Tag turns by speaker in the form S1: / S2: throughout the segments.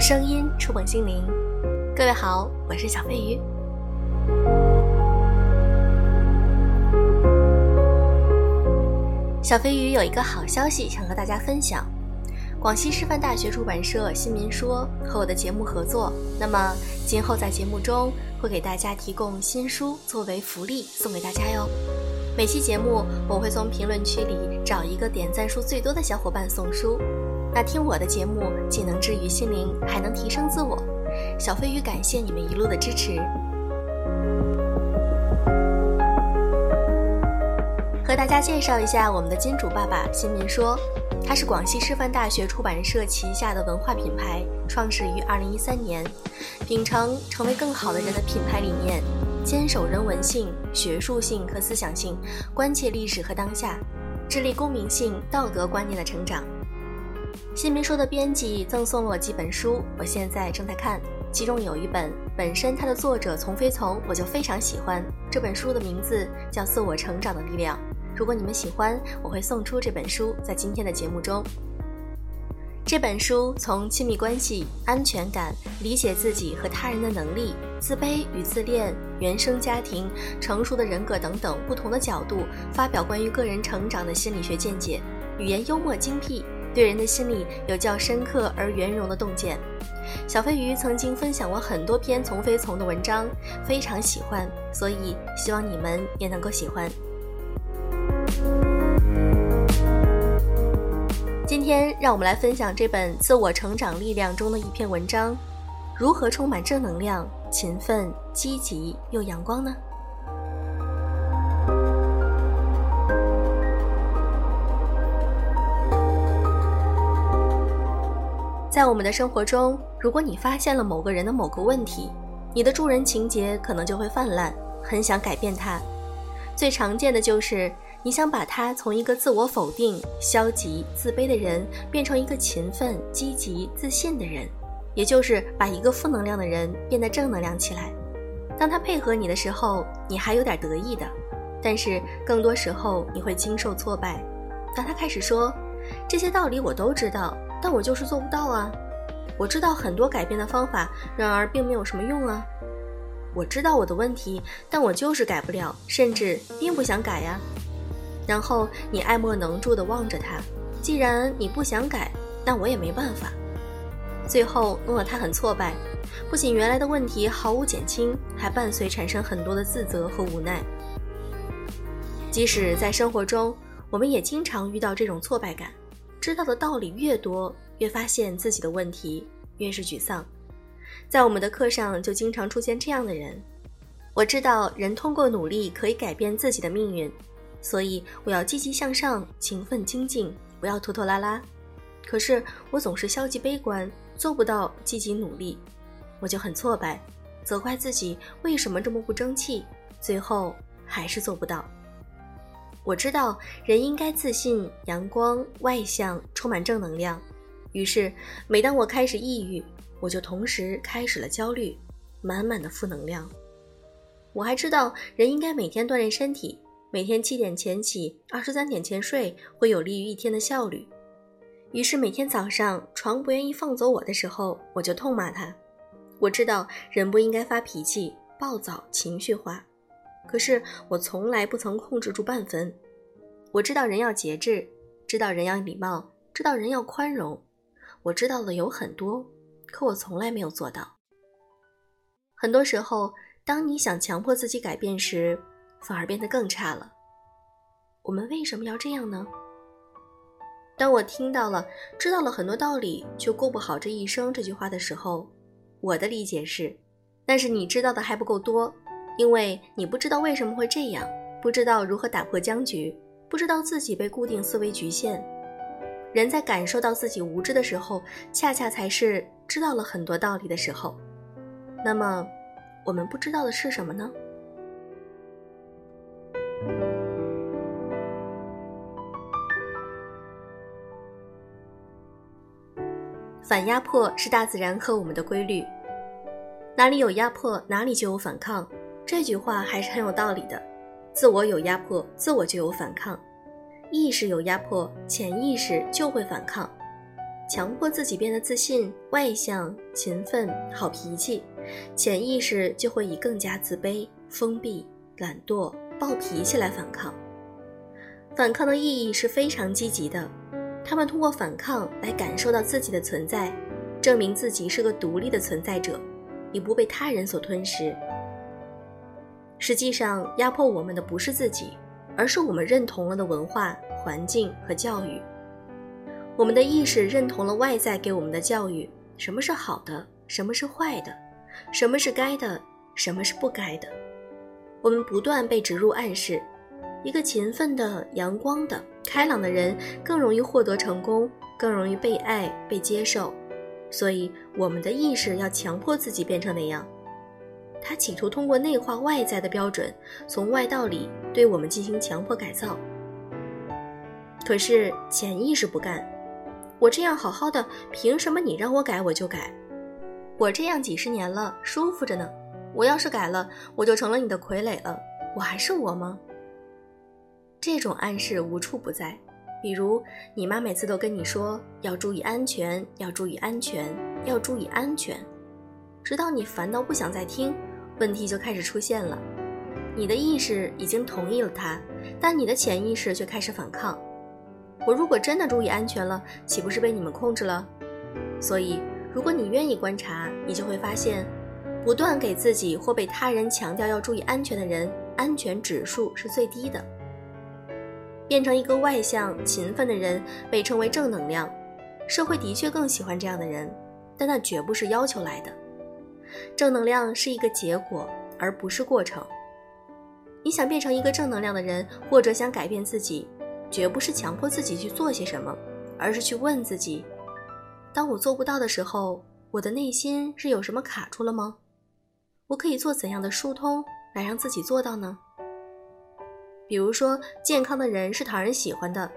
S1: 声音触碰心灵。各位好，我是小飞鱼。小飞鱼有一个好消息想和大家分享：广西师范大学出版社《新民说》和我的节目合作，那么今后在节目中会给大家提供新书作为福利送给大家哟。每期节目我会从评论区里找一个点赞数最多的小伙伴送书。那听我的节目既能治愈心灵，还能提升自我。小飞鱼感谢你们一路的支持。和大家介绍一下我们的金主爸爸新民说，他是广西师范大学出版社旗下的文化品牌，创始于2013年，秉承成为更好的人的品牌理念，坚守人文性、学术性和思想性，关切历史和当下，致力公民性、道德观念的成长。新民说的编辑赠送了我几本书，我现在正在看，其中有一本本身它的作者从飞从我就非常喜欢，这本书的名字叫《自我成长的力量》。如果你们喜欢，我会送出这本书，在今天的节目中。这本书从亲密关系、安全感、理解自己和他人的能力、自卑与自恋、原生家庭、成熟的人格等等不同的角度，发表关于个人成长的心理学见解，语言幽默精辟。对人的心理有较深刻而圆融的洞见。小飞鱼曾经分享过很多篇从非从的文章，非常喜欢，所以希望你们也能够喜欢。今天让我们来分享这本《自我成长力量》中的一篇文章：如何充满正能量、勤奋、积极又阳光呢？在我们的生活中，如果你发现了某个人的某个问题，你的助人情节可能就会泛滥，很想改变他。最常见的就是你想把他从一个自我否定、消极、自卑的人变成一个勤奋、积极、自信的人，也就是把一个负能量的人变得正能量起来。当他配合你的时候，你还有点得意的，但是更多时候你会经受挫败。当他开始说这些道理我都知道。但我就是做不到啊！我知道很多改变的方法，然而并没有什么用啊！我知道我的问题，但我就是改不了，甚至并不想改呀。然后你爱莫能助地望着他，既然你不想改，那我也没办法。最后弄得他很挫败，不仅原来的问题毫无减轻，还伴随产生很多的自责和无奈。即使在生活中，我们也经常遇到这种挫败感。知道的道理越多，越发现自己的问题，越是沮丧。在我们的课上，就经常出现这样的人。我知道人通过努力可以改变自己的命运，所以我要积极向上，勤奋精进，不要拖拖拉拉。可是我总是消极悲观，做不到积极努力，我就很挫败，责怪自己为什么这么不争气，最后还是做不到。我知道人应该自信、阳光、外向、充满正能量。于是，每当我开始抑郁，我就同时开始了焦虑，满满的负能量。我还知道人应该每天锻炼身体，每天七点前起，二十三点前睡，会有利于一天的效率。于是，每天早上床不愿意放走我的时候，我就痛骂他。我知道人不应该发脾气、暴躁、情绪化。可是我从来不曾控制住半分。我知道人要节制，知道人要礼貌，知道人要宽容。我知道的有很多，可我从来没有做到。很多时候，当你想强迫自己改变时，反而变得更差了。我们为什么要这样呢？当我听到了“知道了很多道理，却过不好这一生”这句话的时候，我的理解是：那是你知道的还不够多。因为你不知道为什么会这样，不知道如何打破僵局，不知道自己被固定思维局限。人在感受到自己无知的时候，恰恰才是知道了很多道理的时候。那么，我们不知道的是什么呢？反压迫是大自然和我们的规律，哪里有压迫，哪里就有反抗。这句话还是很有道理的，自我有压迫，自我就有反抗；意识有压迫，潜意识就会反抗。强迫自己变得自信、外向、勤奋、好脾气，潜意识就会以更加自卑、封闭、懒惰、暴脾气来反抗。反抗的意义是非常积极的，他们通过反抗来感受到自己的存在，证明自己是个独立的存在者，已不被他人所吞噬。实际上，压迫我们的不是自己，而是我们认同了的文化、环境和教育。我们的意识认同了外在给我们的教育：什么是好的，什么是坏的，什么是该的，什么是不该的。我们不断被植入暗示：一个勤奋的、阳光的、开朗的人更容易获得成功，更容易被爱、被接受。所以，我们的意识要强迫自己变成那样。他企图通过内化外在的标准，从外到里对我们进行强迫改造。可是潜意识不干，我这样好好的，凭什么你让我改我就改？我这样几十年了，舒服着呢。我要是改了，我就成了你的傀儡了，我还是我吗？这种暗示无处不在，比如你妈每次都跟你说要注意安全，要注意安全，要注意安全，直到你烦到不想再听。问题就开始出现了，你的意识已经同意了他，但你的潜意识却开始反抗。我如果真的注意安全了，岂不是被你们控制了？所以，如果你愿意观察，你就会发现，不断给自己或被他人强调要注意安全的人，安全指数是最低的。变成一个外向、勤奋的人，被称为正能量，社会的确更喜欢这样的人，但那绝不是要求来的。正能量是一个结果，而不是过程。你想变成一个正能量的人，或者想改变自己，绝不是强迫自己去做些什么，而是去问自己：当我做不到的时候，我的内心是有什么卡住了吗？我可以做怎样的疏通来让自己做到呢？比如说，健康的人是讨人喜欢的，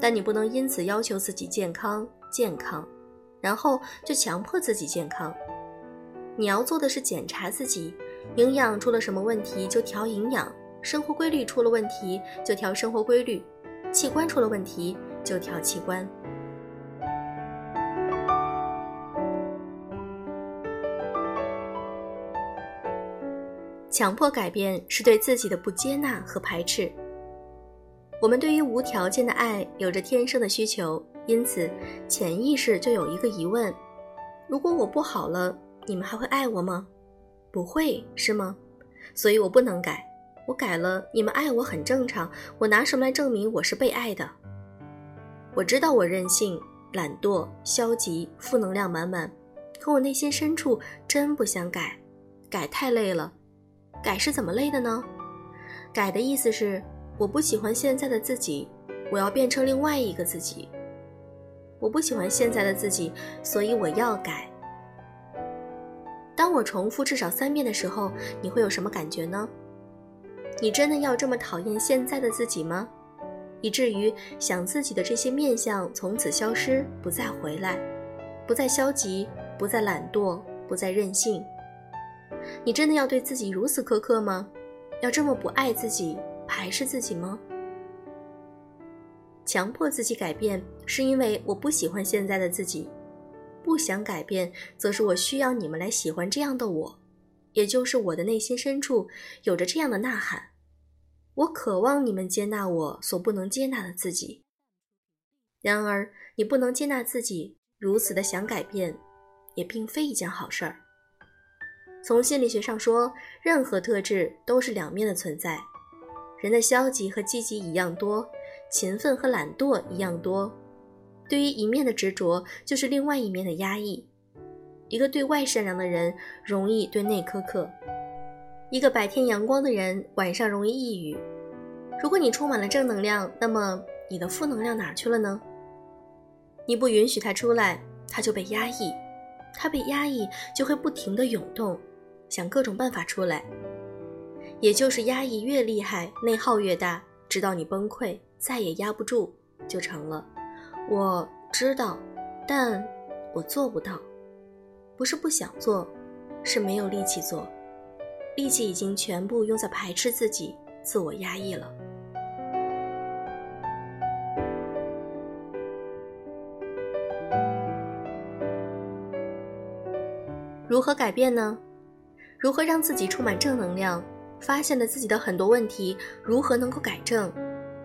S1: 但你不能因此要求自己健康健康，然后就强迫自己健康。你要做的是检查自己，营养出了什么问题就调营养，生活规律出了问题就调生活规律，器官出了问题就调器官。强迫改变是对自己的不接纳和排斥。我们对于无条件的爱有着天生的需求，因此潜意识就有一个疑问：如果我不好了？你们还会爱我吗？不会是吗？所以我不能改。我改了，你们爱我很正常。我拿什么来证明我是被爱的？我知道我任性、懒惰、消极、负能量满满，可我内心深处真不想改。改太累了。改是怎么累的呢？改的意思是我不喜欢现在的自己，我要变成另外一个自己。我不喜欢现在的自己，所以我要改。当我重复至少三遍的时候，你会有什么感觉呢？你真的要这么讨厌现在的自己吗？以至于想自己的这些面相从此消失，不再回来，不再消极，不再懒惰，不再任性。你真的要对自己如此苛刻吗？要这么不爱自己，排斥自己吗？强迫自己改变，是因为我不喜欢现在的自己。不想改变，则是我需要你们来喜欢这样的我，也就是我的内心深处有着这样的呐喊：我渴望你们接纳我所不能接纳的自己。然而，你不能接纳自己，如此的想改变，也并非一件好事儿。从心理学上说，任何特质都是两面的存在，人的消极和积极一样多，勤奋和懒惰一样多。对于一面的执着，就是另外一面的压抑。一个对外善良的人，容易对内苛刻；一个白天阳光的人，晚上容易抑郁。如果你充满了正能量，那么你的负能量哪去了呢？你不允许他出来，他就被压抑；他被压抑，就会不停地涌动，想各种办法出来。也就是压抑越厉害，内耗越大，直到你崩溃，再也压不住，就成了。我知道，但我做不到。不是不想做，是没有力气做。力气已经全部用在排斥自己、自我压抑了。如何改变呢？如何让自己充满正能量？发现了自己的很多问题，如何能够改正？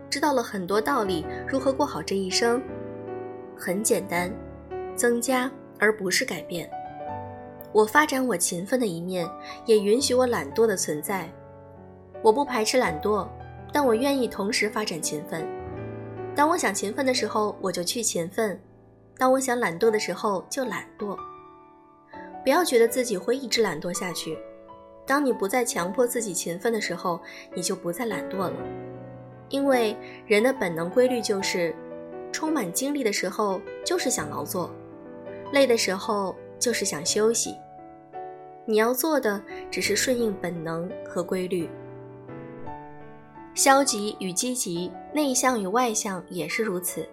S1: 知道了很多道理，如何过好这一生？很简单，增加而不是改变。我发展我勤奋的一面，也允许我懒惰的存在。我不排斥懒惰，但我愿意同时发展勤奋。当我想勤奋的时候，我就去勤奋；当我想懒惰的时候，就懒惰。不要觉得自己会一直懒惰下去。当你不再强迫自己勤奋的时候，你就不再懒惰了。因为人的本能规律就是，充满精力的时候就是想劳作，累的时候就是想休息。你要做的只是顺应本能和规律。消极与积极，内向与外向也是如此。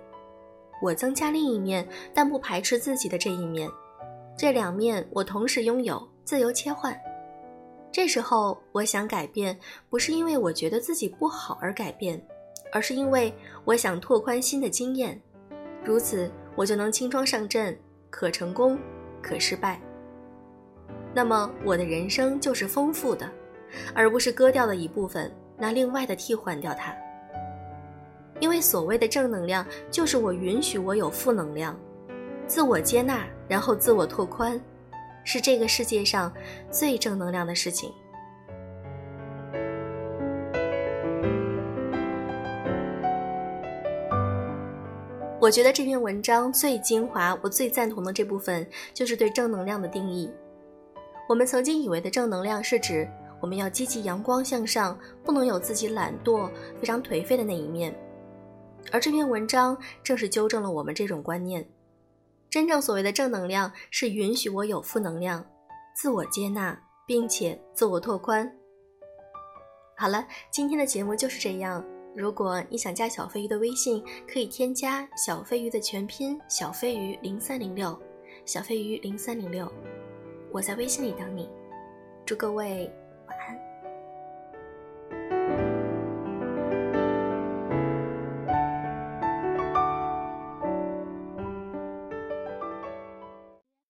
S1: 我增加另一面，但不排斥自己的这一面。这两面我同时拥有，自由切换。这时候，我想改变，不是因为我觉得自己不好而改变，而是因为我想拓宽新的经验。如此，我就能轻装上阵，可成功，可失败。那么，我的人生就是丰富的，而不是割掉了一部分，拿另外的替换掉它。因为所谓的正能量，就是我允许我有负能量，自我接纳，然后自我拓宽。是这个世界上最正能量的事情。我觉得这篇文章最精华，我最赞同的这部分就是对正能量的定义。我们曾经以为的正能量是指我们要积极、阳光向上，不能有自己懒惰、非常颓废的那一面，而这篇文章正是纠正了我们这种观念。真正所谓的正能量，是允许我有负能量，自我接纳，并且自我拓宽。好了，今天的节目就是这样。如果你想加小飞鱼的微信，可以添加小飞鱼的全拼小飞鱼零三零六，小飞鱼零三零六，我在微信里等你。祝各位